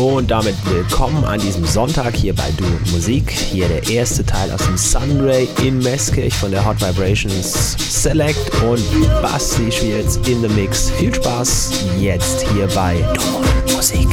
Und damit willkommen an diesem Sonntag hier bei Du Musik. Hier der erste Teil aus dem Sunray in Meskirch von der Hot Vibrations Select und Basti Schwierz in the Mix. Viel Spaß jetzt hier bei Du Musik.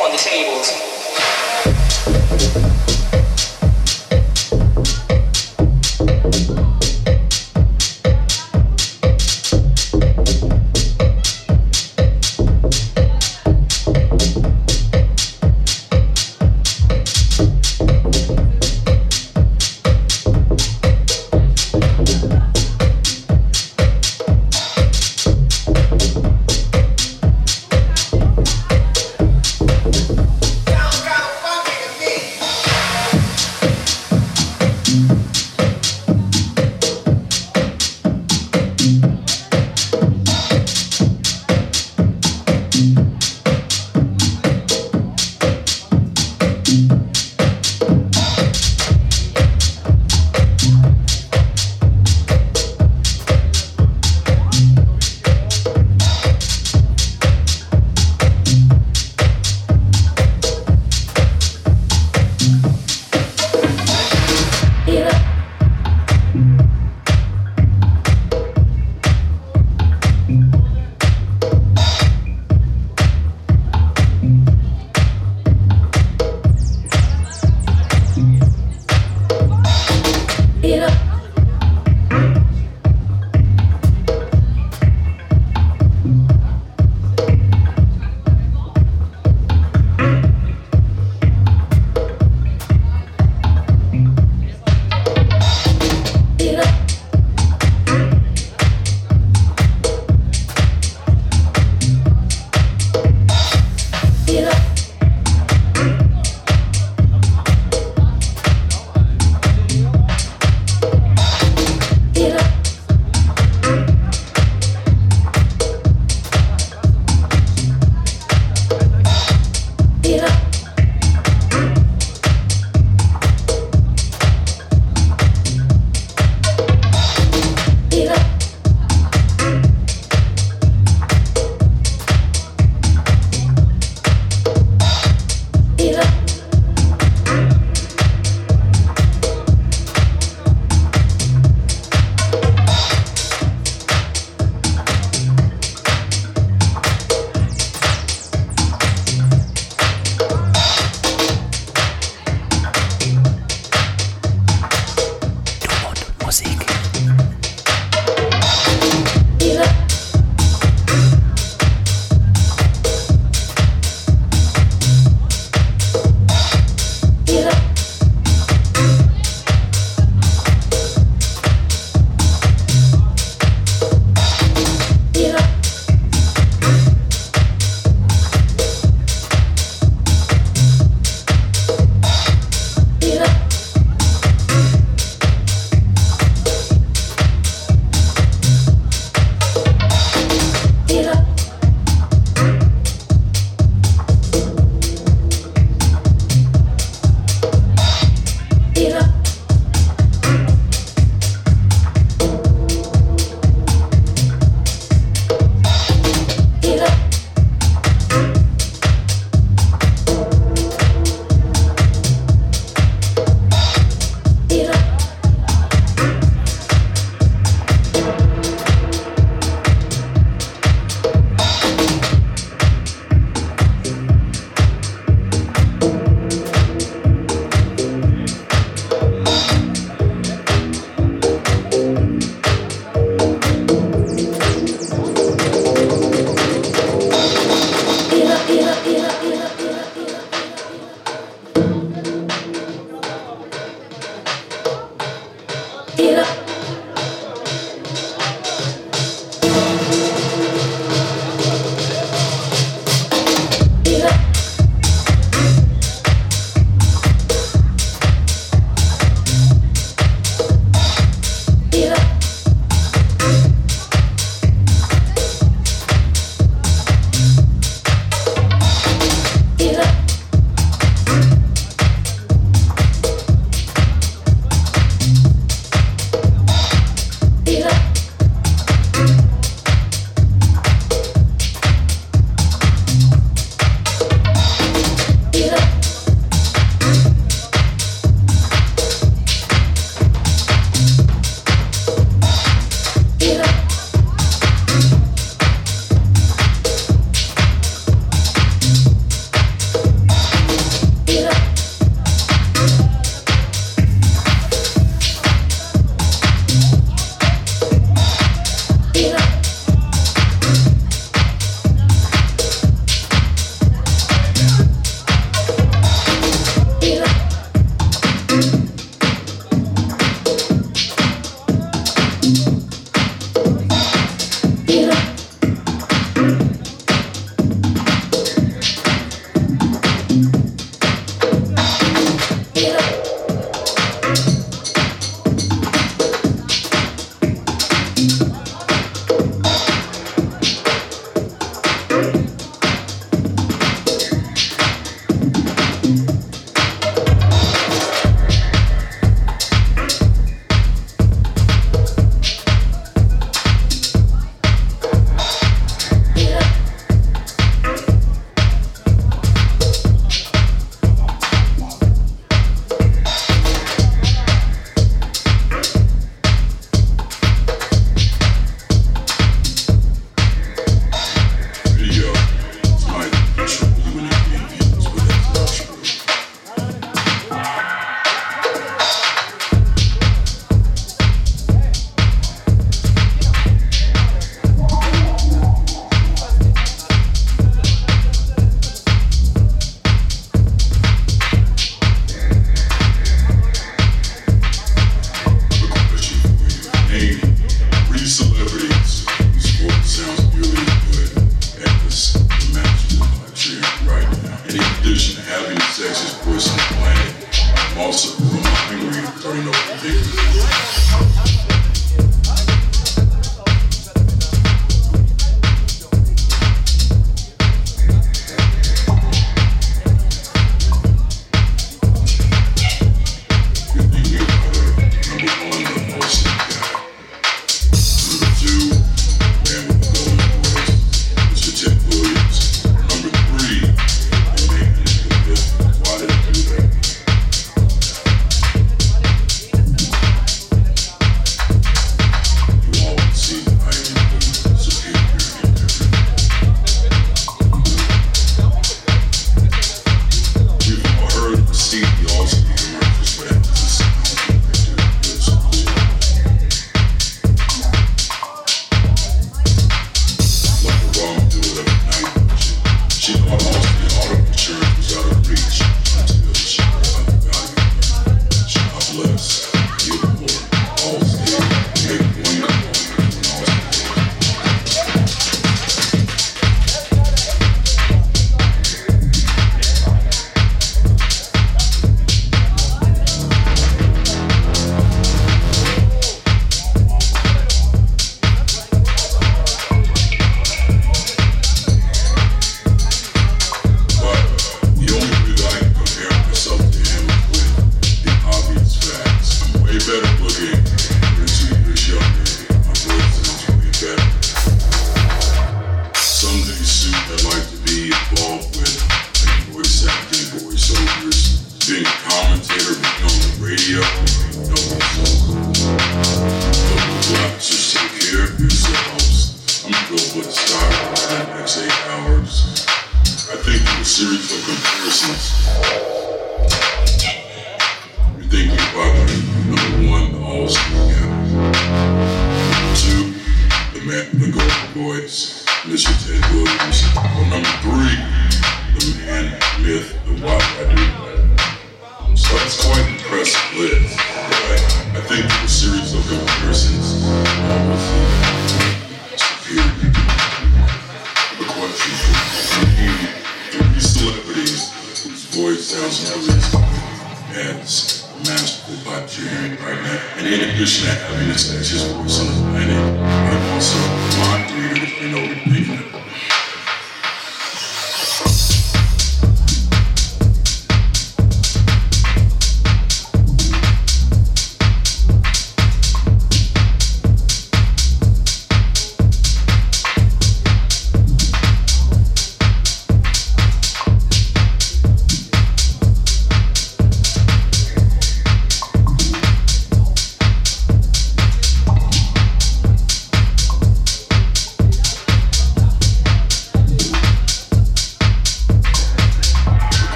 on the tables.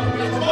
Come on,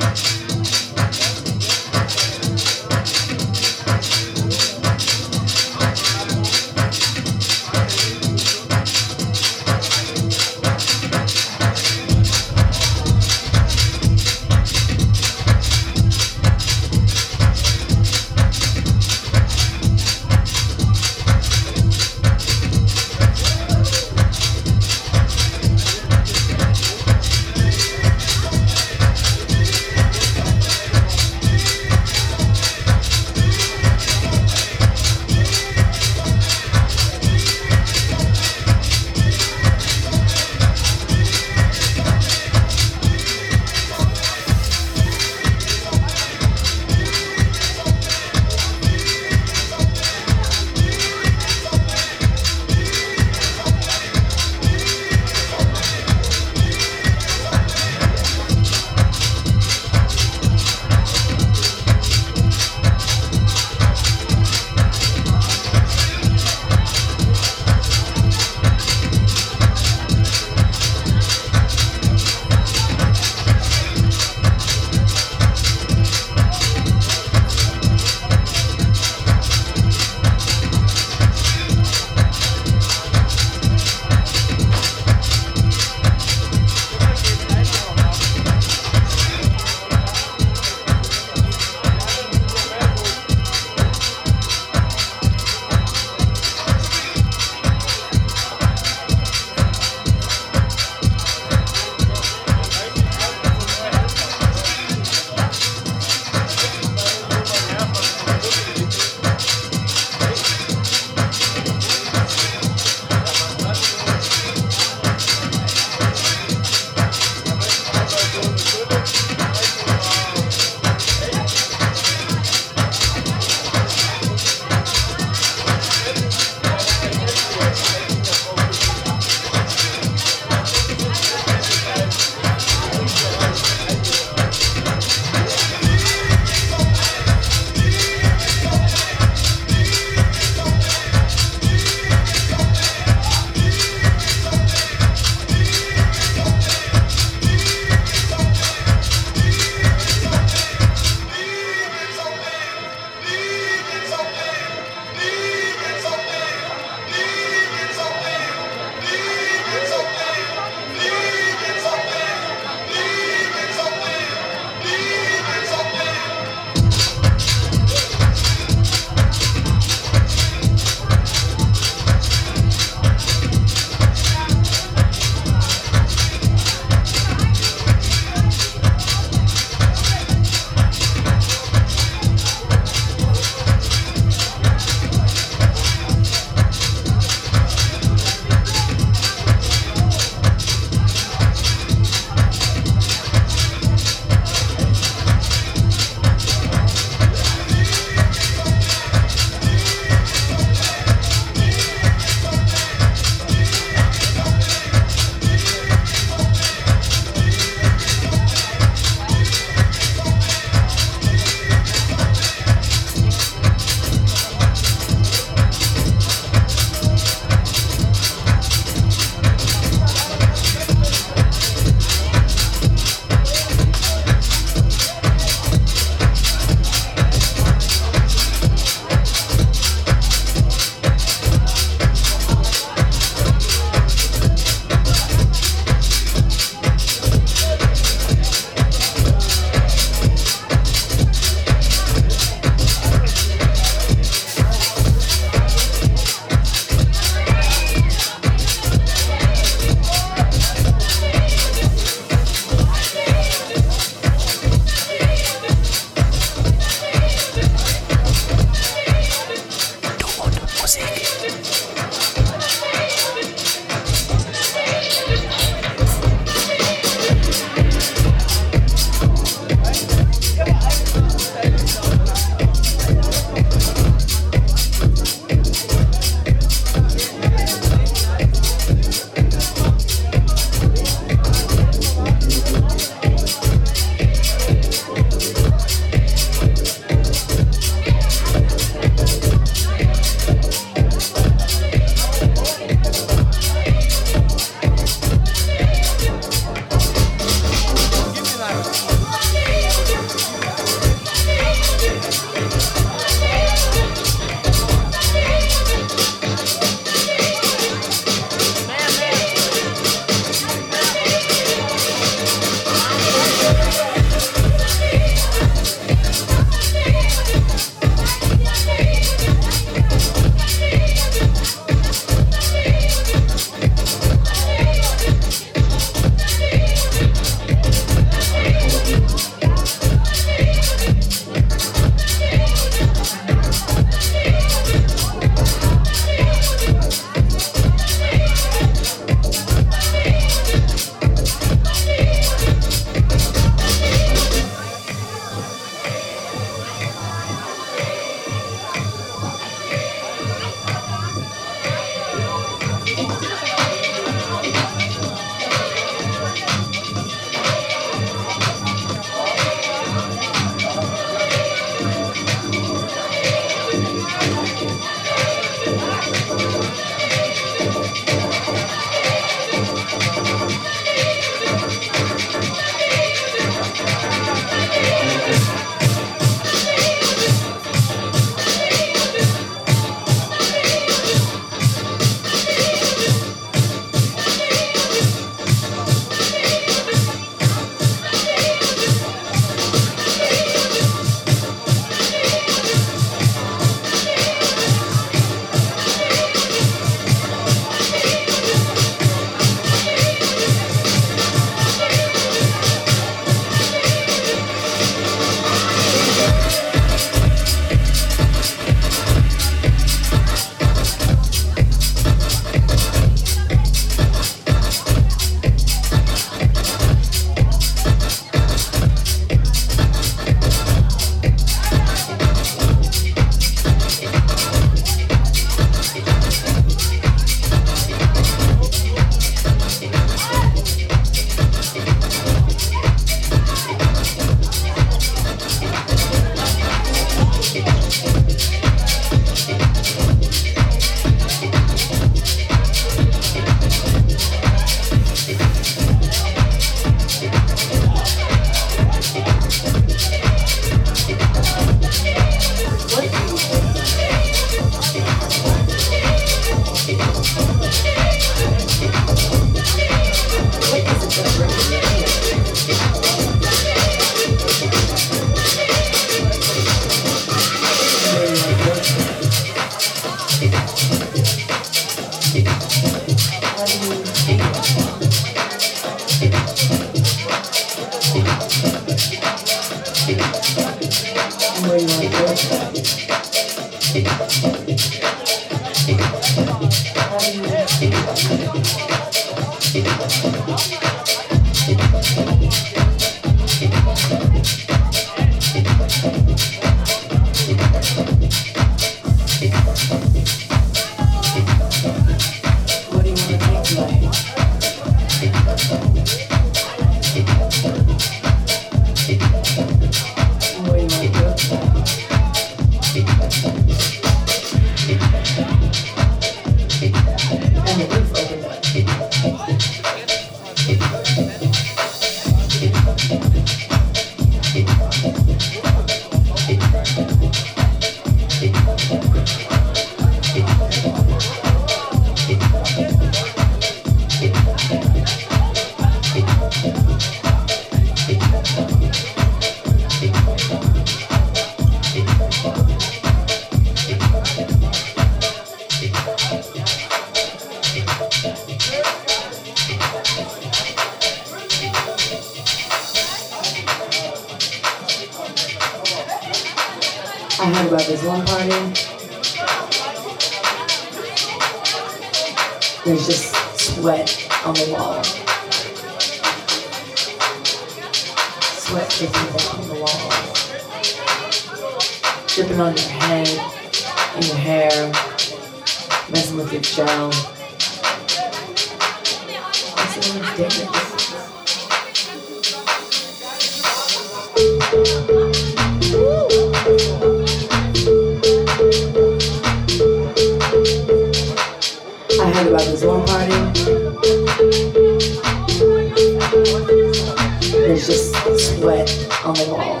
sweat on the wall.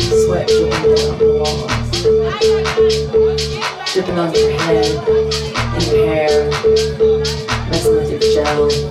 Sweat dripping down the walls. Dripping on your head and your hair, messing with your gel.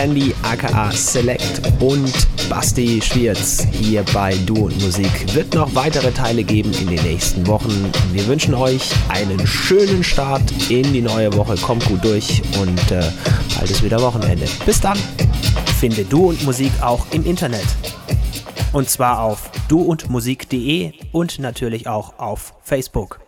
Sandy aka Select und Basti Schwierz hier bei Du und Musik. Wird noch weitere Teile geben in den nächsten Wochen. Wir wünschen euch einen schönen Start in die neue Woche. Kommt gut durch und äh, bald ist wieder Wochenende. Bis dann. Finde Du und Musik auch im Internet. Und zwar auf duundmusik.de und natürlich auch auf Facebook.